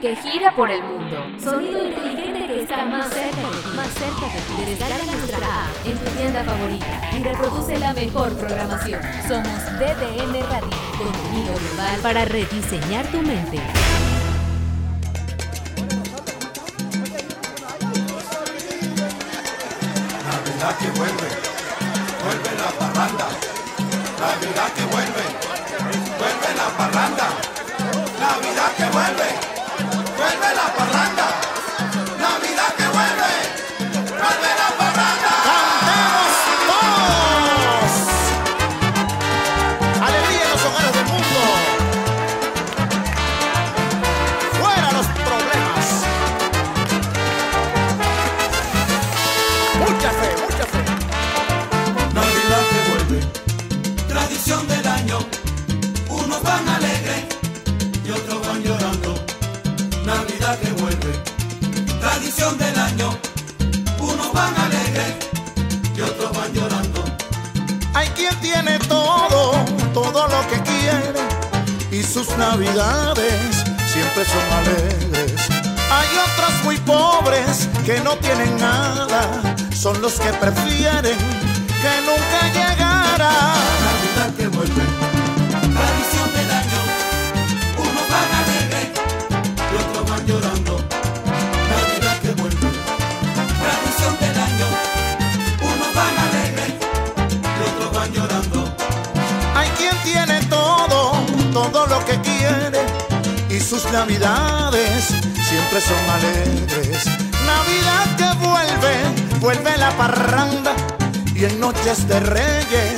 que gira por el mundo. Sonido inteligente que está más cerca de ti. Más cerca de ti. Descarga nuestra app en tu tienda favorita y reproduce la mejor programación. Somos DDM Radio, contenido global para rediseñar tu mente. Navidad que vuelve, vuelve la parranda. Navidad que vuelve, vuelve la parranda. Navidad que vuelve vuelve la parranda. y sus navidades siempre son alegres. Hay otros muy pobres que no tienen nada, son los que prefieren que nunca llegara. Navidad que vuelve sus navidades siempre son alegres. Navidad que vuelve, vuelve la parranda y en noches de reyes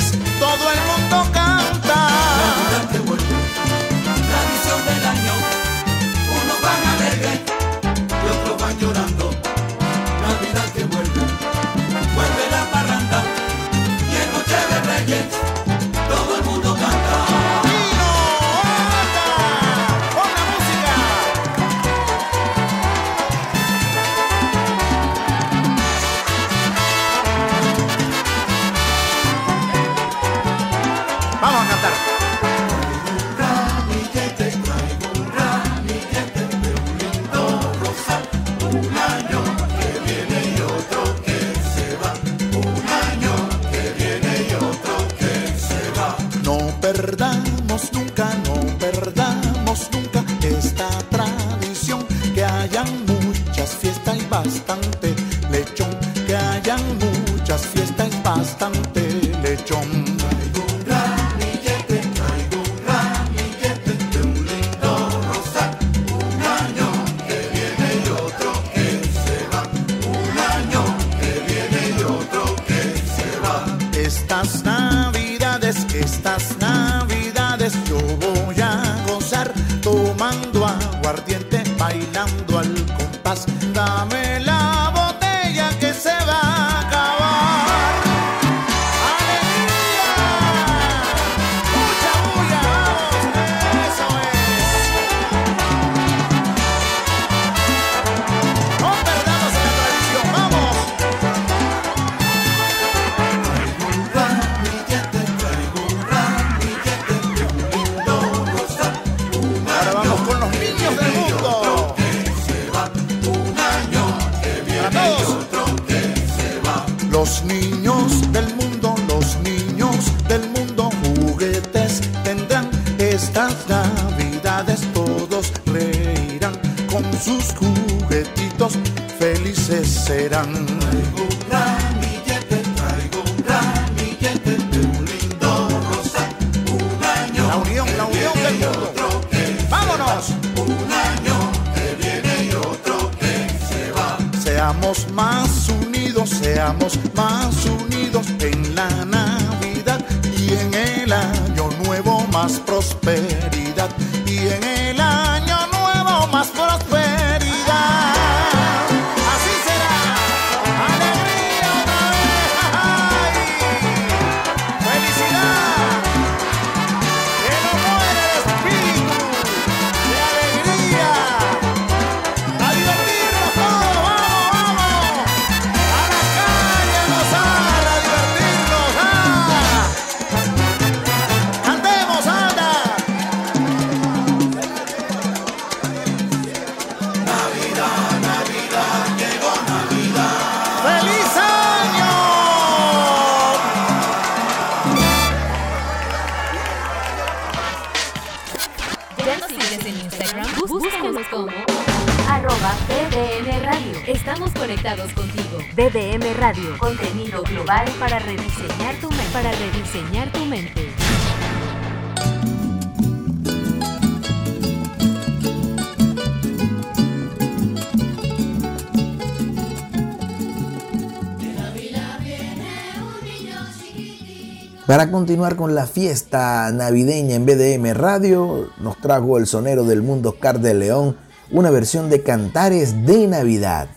Para continuar con la fiesta navideña en BDM Radio, nos trajo el sonero del mundo Oscar de León una versión de Cantares de Navidad.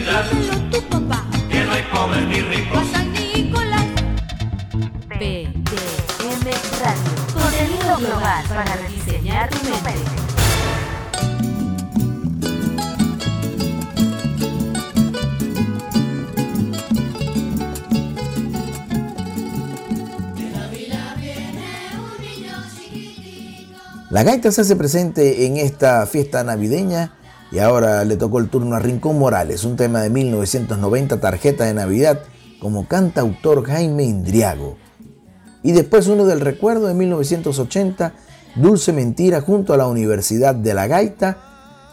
tendrás. Solo tu papá. Que no hay pobres ni ricos. A San Nicolás. BDM Radio. Contenido global para rediseñar tu mente. La gaita se hace presente en esta fiesta navideña y ahora le tocó el turno a Rincón Morales, un tema de 1990, Tarjeta de Navidad, como cantautor Jaime Indriago. Y después uno del recuerdo de 1980, Dulce Mentira junto a la Universidad de la Gaita,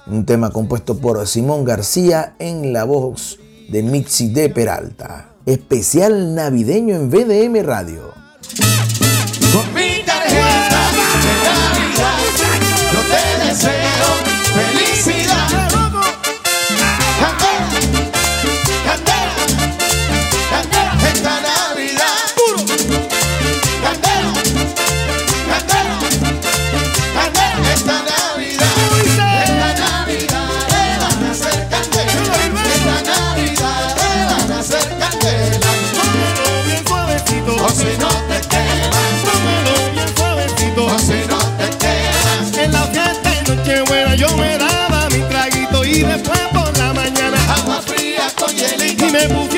un tema compuesto por Simón García en la voz de Mixi de Peralta. Especial navideño en VDM Radio. y después por la mañana. Agua fría con hielito. Y me puse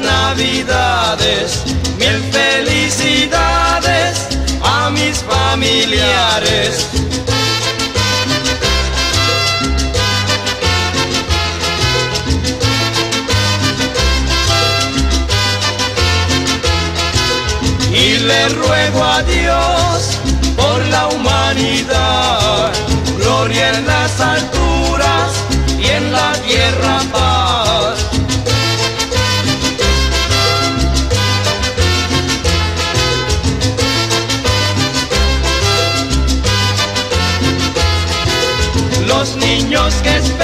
navidades, mil felicidades a mis familiares. Y le ruego a Dios por la humanidad, gloria en las alturas niños que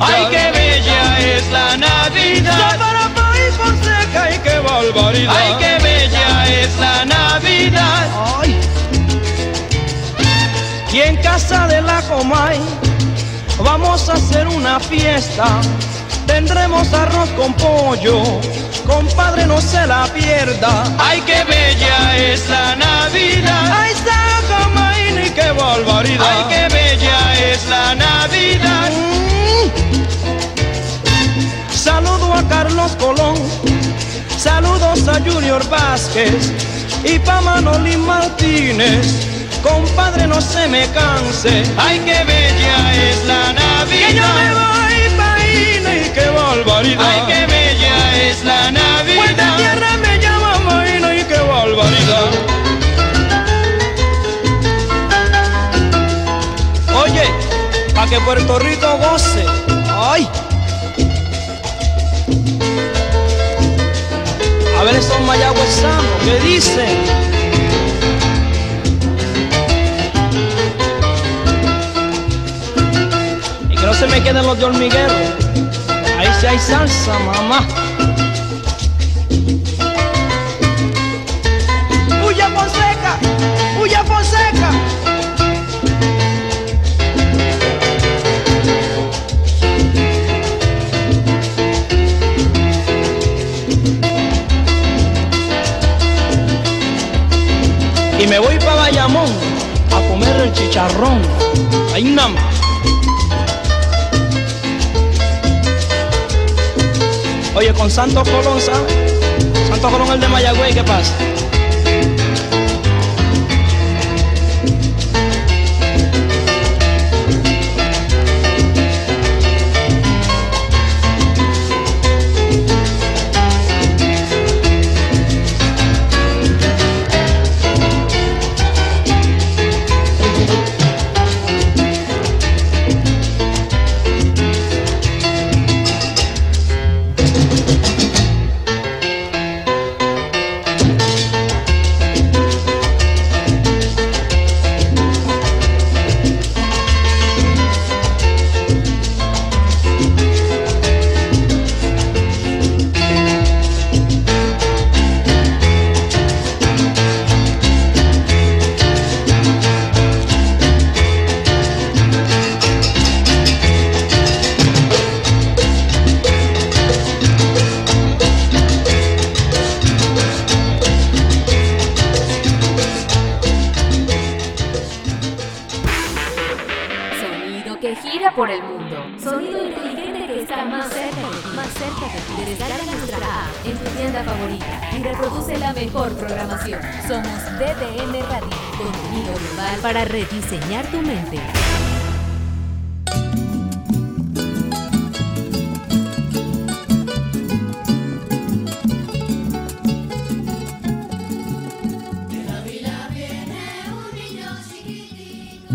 Ay, qué bella es la Navidad. y Fonseca, ay, qué barbaridad. Ay, qué bella es la Navidad. Ay. Y en casa de la Comay vamos a hacer una fiesta. Tendremos arroz con pollo, compadre no se la pierda. Ay, qué bella es la Navidad. Ay, Comay, ni qué barbaridad. Ay, qué bella es la Navidad. Mm. Carlos Colón, saludos a Junior Vázquez y pa Manolín Martínez. Compadre, no se me canse. Ay, qué bella es la Navidad. Que yo me voy pa' y qué barbaridad. Ay, qué bella es la Navidad. Pues de tierra me llama Maína y qué barbaridad. Oye, pa' que Puerto Rico goce. Ay. A ver esos mayagüezanos, ¿qué dicen? Y que no se me queden los de hormiguero. Ahí sí hay salsa, mamá. Y me voy para Bayamón a comer el chicharrón. Ahí nada más. Oye, con Santos Colón, ¿sabes? Santos Colón el de Mayagüey, ¿qué pasa?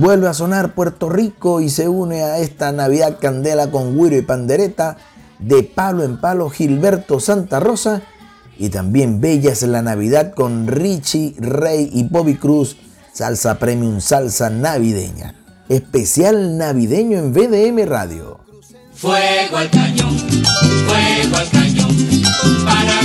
Vuelve a sonar Puerto Rico y se une a esta Navidad Candela con Guiro y Pandereta de palo en palo Gilberto Santa Rosa y también Bellas la Navidad con Richie Rey y Bobby Cruz, salsa premium, salsa navideña. Especial navideño en VDM Radio. Fuego al cañón, fuego al cañón, para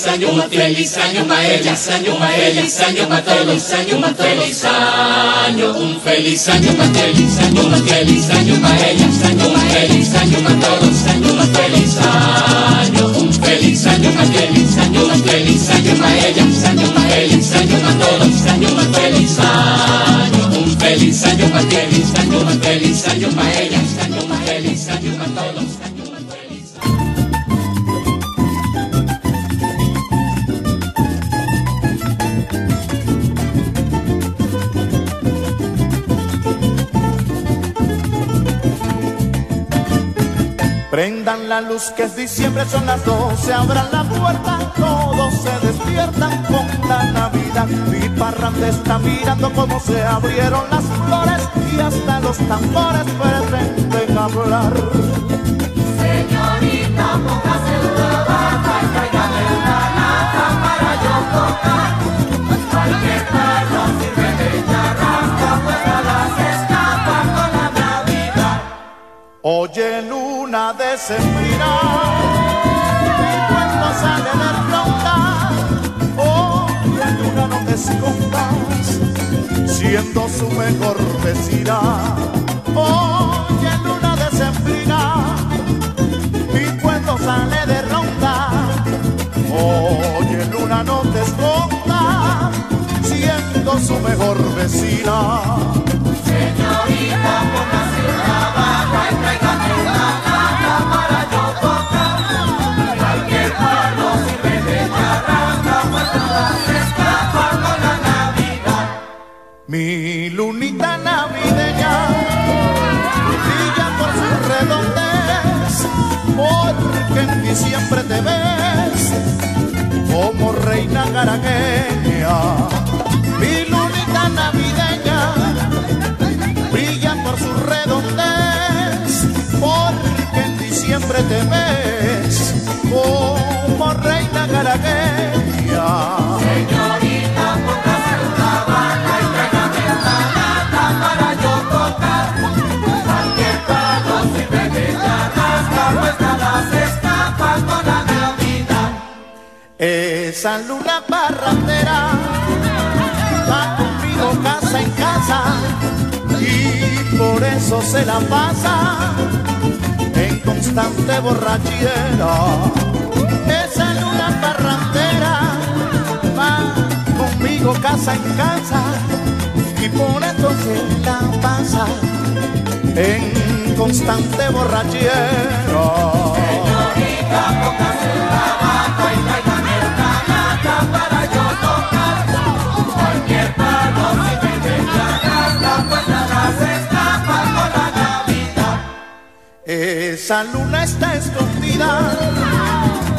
feliz año, un feliz año, ma feliz año, ma feliz año, ma feliz año, ma feliz año, un feliz año, ma feliz año, ma feliz año, ma feliz año, ma feliz año, ma todos años, ma feliz año, un feliz año, ma feliz año, ma feliz año, ma feliz año, ma feliz año, ma todos años, ma feliz año, un feliz año, ma feliz año, ma feliz año, ma feliz la luz que es diciembre, son las 12, abran la puerta, todos se despiertan con la Navidad. Mi parranda está mirando cómo se abrieron las flores y hasta los tambores pretenden hablar. Señorita, póngase una bata y tráigame una lata para yo tocar. Pues pues con la Navidad. Oye, Luz luna de mi cuenta sale del frontal, oh, la luna no te escondas, siendo su mejor vecina, oye luna de sembrina, mi cuento sale de ronda, oye luna no te escondas, siendo su mejor vecina. Señorita, póngase la barra y traiga diciembre te ves como reina garagueña. Mi lunita navideña brilla por su redondez, porque en diciembre te ves como reina garagueña. Y por eso se la pasa en constante borrachera. Esa luna parrandera va conmigo casa en casa y por eso se la pasa en constante borrachera. Señorita, Esa luna está escondida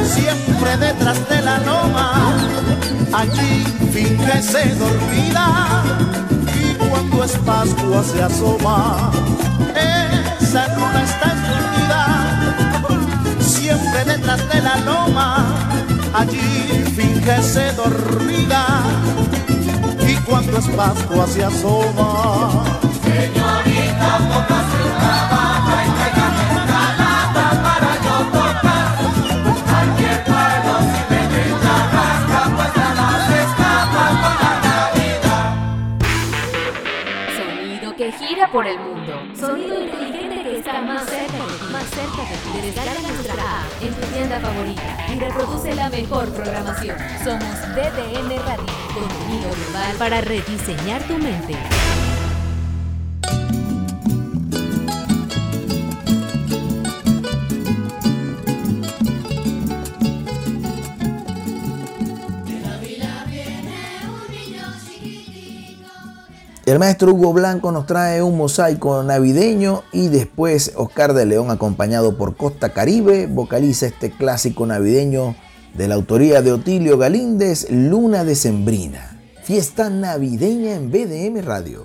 siempre detrás de la loma. Allí fíjese dormida y cuando es Pascua se asoma. Esa luna está escondida siempre detrás de la loma. Allí fíjese dormida y cuando es Pascua se asoma. Señorita, póngase por el mundo. Sonido inteligente que está más cerca. Más cerca de ti. Descarga nuestra app en tu tienda favorita y reproduce la mejor programación. Somos DDN Radio. Contenido global para rediseñar tu mente. El maestro Hugo Blanco nos trae un mosaico navideño y después Oscar de León acompañado por Costa Caribe vocaliza este clásico navideño de la autoría de Otilio Galíndez, Luna Decembrina. Fiesta navideña en BDM Radio.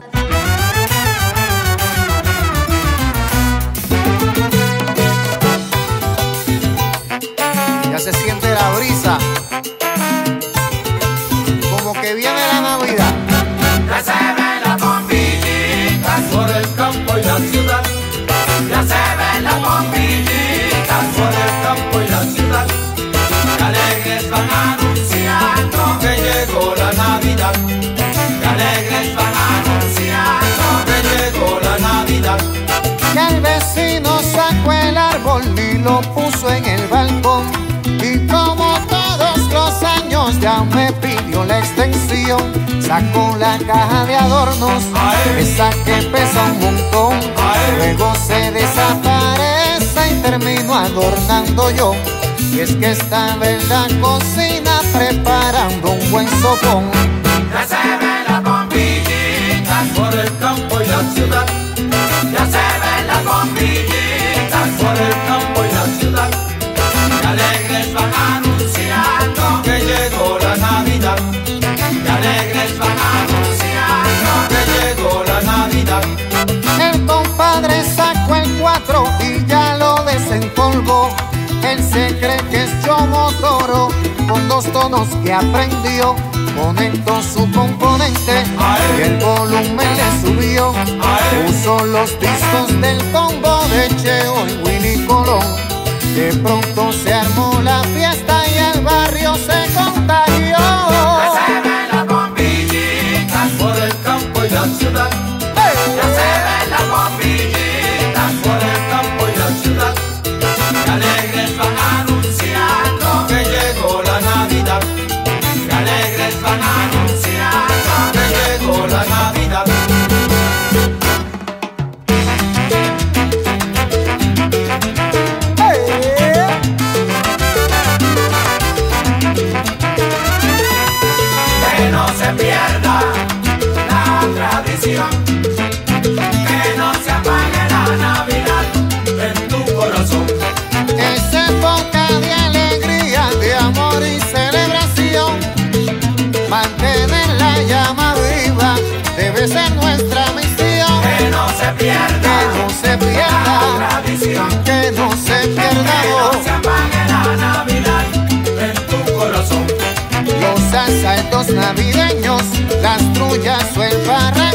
Ya se siente la brisa. Como que viene la Navidad. La ciudad. Ya se ven las bombillitas por el campo y la ciudad. Alegres van anunciando que llegó la Navidad. Alegres van anunciando que llegó la Navidad. El vecino sacó el árbol y lo puso en el balcón. Y como todos los años ya me pidió la extensión, sacó la caja de adornos, esa que pesa un montón. Luego se desaparece y termino adornando yo. Y es que estaba en la cocina preparando un buen sopón. Ya se ven las bombillitas por el campo y la ciudad. Ya se ven las bombillitas por el campo y la ciudad. Tonos que aprendió. Conectó su componente y el volumen le subió. Puso los discos del combo de Cheo y Willy Colón. De pronto se armó la fiesta no se apague la Navidad en tu corazón. Los asaltos navideños, las trullas o el barra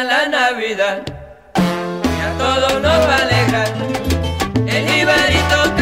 la Navidad. Y a todos nos va a alejar el Ibarito que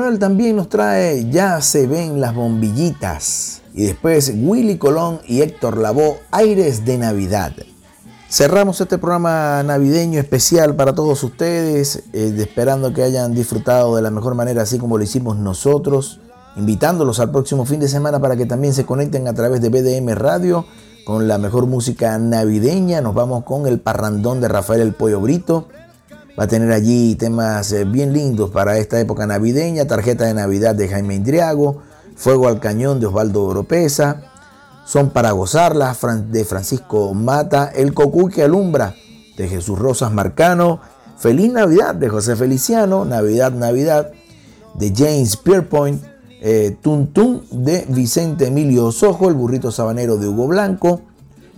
Manuel también nos trae Ya se ven las bombillitas. Y después Willy Colón y Héctor Lavoe, Aires de Navidad. Cerramos este programa navideño especial para todos ustedes, eh, esperando que hayan disfrutado de la mejor manera, así como lo hicimos nosotros, invitándolos al próximo fin de semana para que también se conecten a través de BDM Radio con la mejor música navideña. Nos vamos con el parrandón de Rafael El Pollo Brito. Va a tener allí temas eh, bien lindos para esta época navideña, tarjeta de Navidad de Jaime Indriago, Fuego al Cañón de Osvaldo Oropesa, Son para gozarla de Francisco Mata, El Cocuy que alumbra de Jesús Rosas Marcano, Feliz Navidad de José Feliciano, Navidad, Navidad de James Pierpoint, eh, Tuntún de Vicente Emilio Sojo, El Burrito Sabanero de Hugo Blanco,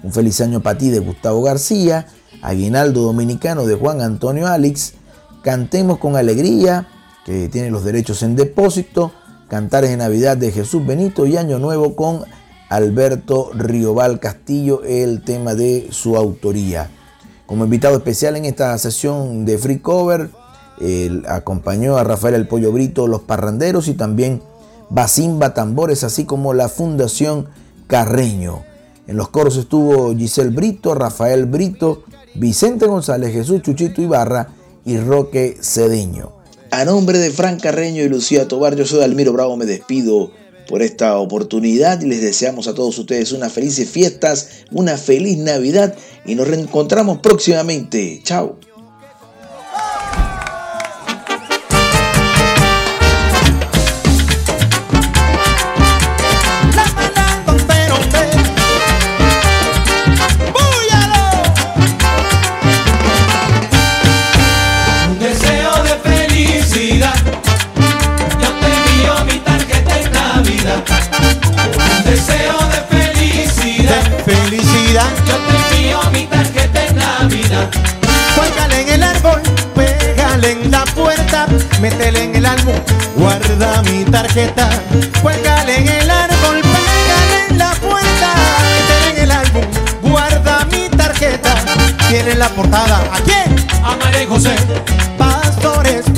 Un Feliz Año para ti de Gustavo García, Aguinaldo Dominicano de Juan Antonio Alix, Cantemos con Alegría, que tiene los derechos en depósito, Cantares de Navidad de Jesús Benito y Año Nuevo con Alberto Riobal Castillo, el tema de su autoría. Como invitado especial en esta sesión de Free Cover, acompañó a Rafael El Pollo Brito, Los Parranderos y también Basimba Tambores, así como la Fundación Carreño. En los coros estuvo Giselle Brito, Rafael Brito, Vicente González, Jesús Chuchito Ibarra y Roque Cedeño. A nombre de Fran Carreño y Lucía Tobar, yo soy Almiro Bravo, me despido por esta oportunidad y les deseamos a todos ustedes unas felices fiestas, una feliz Navidad y nos reencontramos próximamente. Chao. Tarjeta. Cuélgale en el árbol, pégale en la puerta, métele en el álbum, guarda mi tarjeta. Tiene la portada, ¿a quién? A María José. Pastores,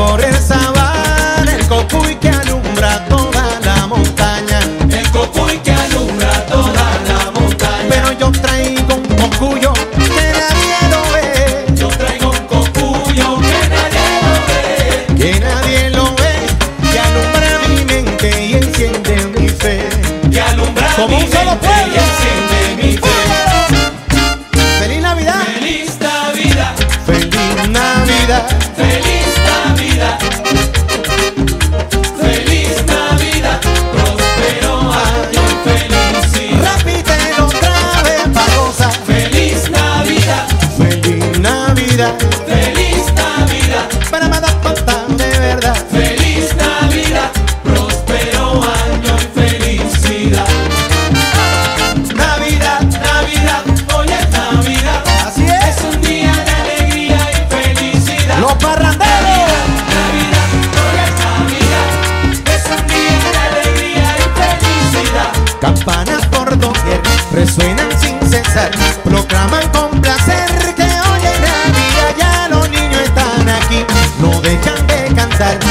correr That.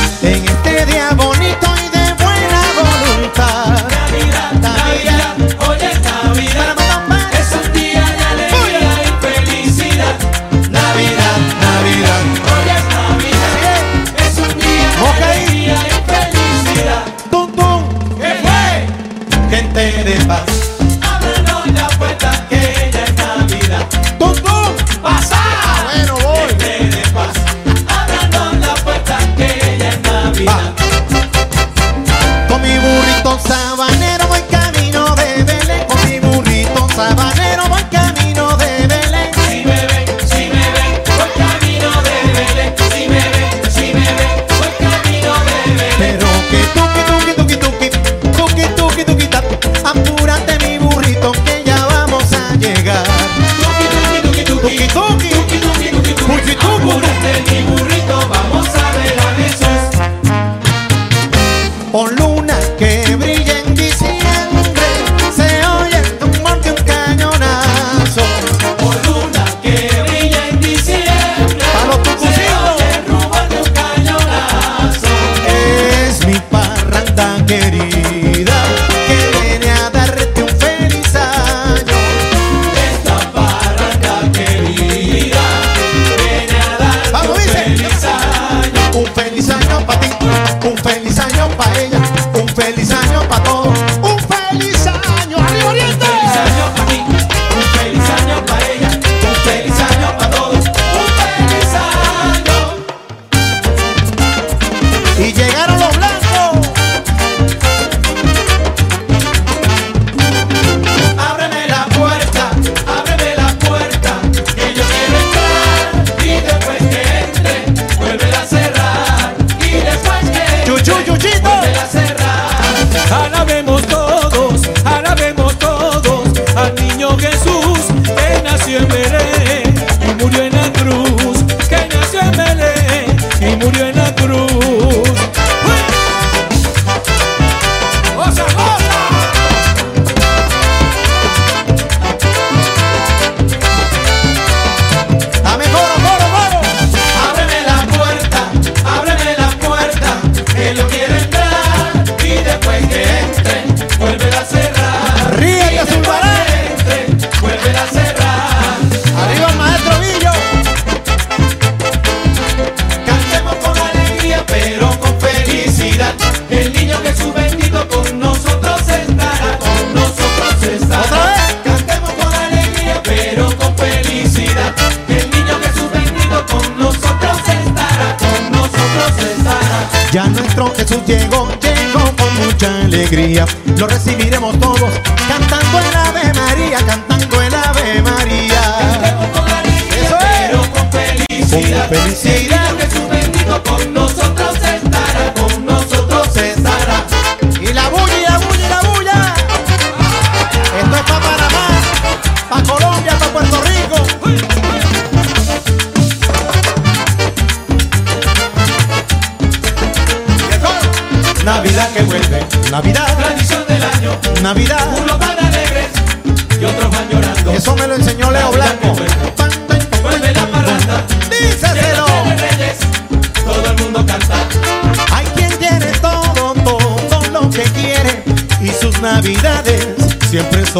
alegría lo recibiremos todos cantando el Ave María, cantando el Ave María. Cantemos con Eso es. pero con felicidad. Con felicidad.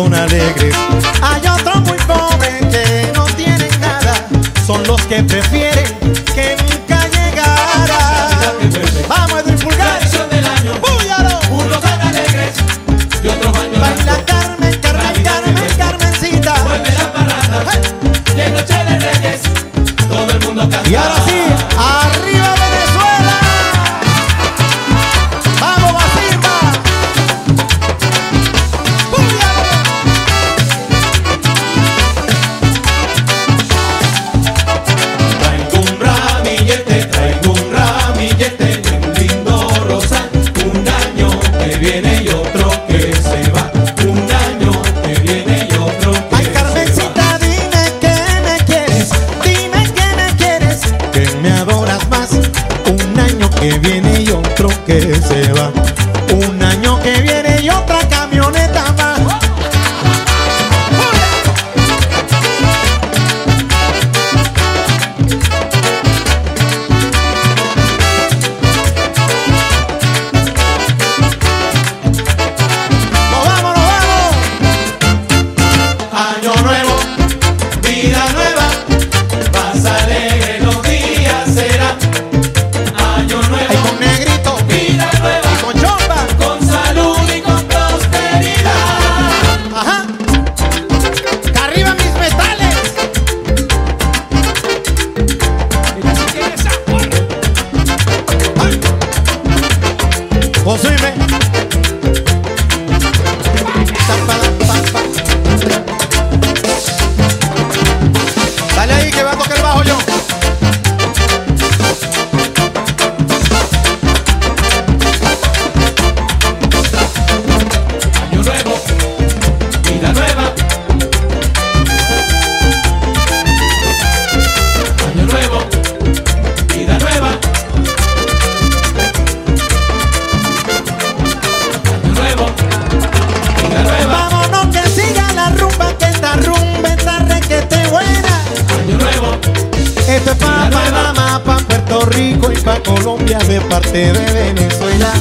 son. Hay otros muy pobres que no tienen nada, son los que prefieren. Rico y pa' Colombia de parte de Venezuela.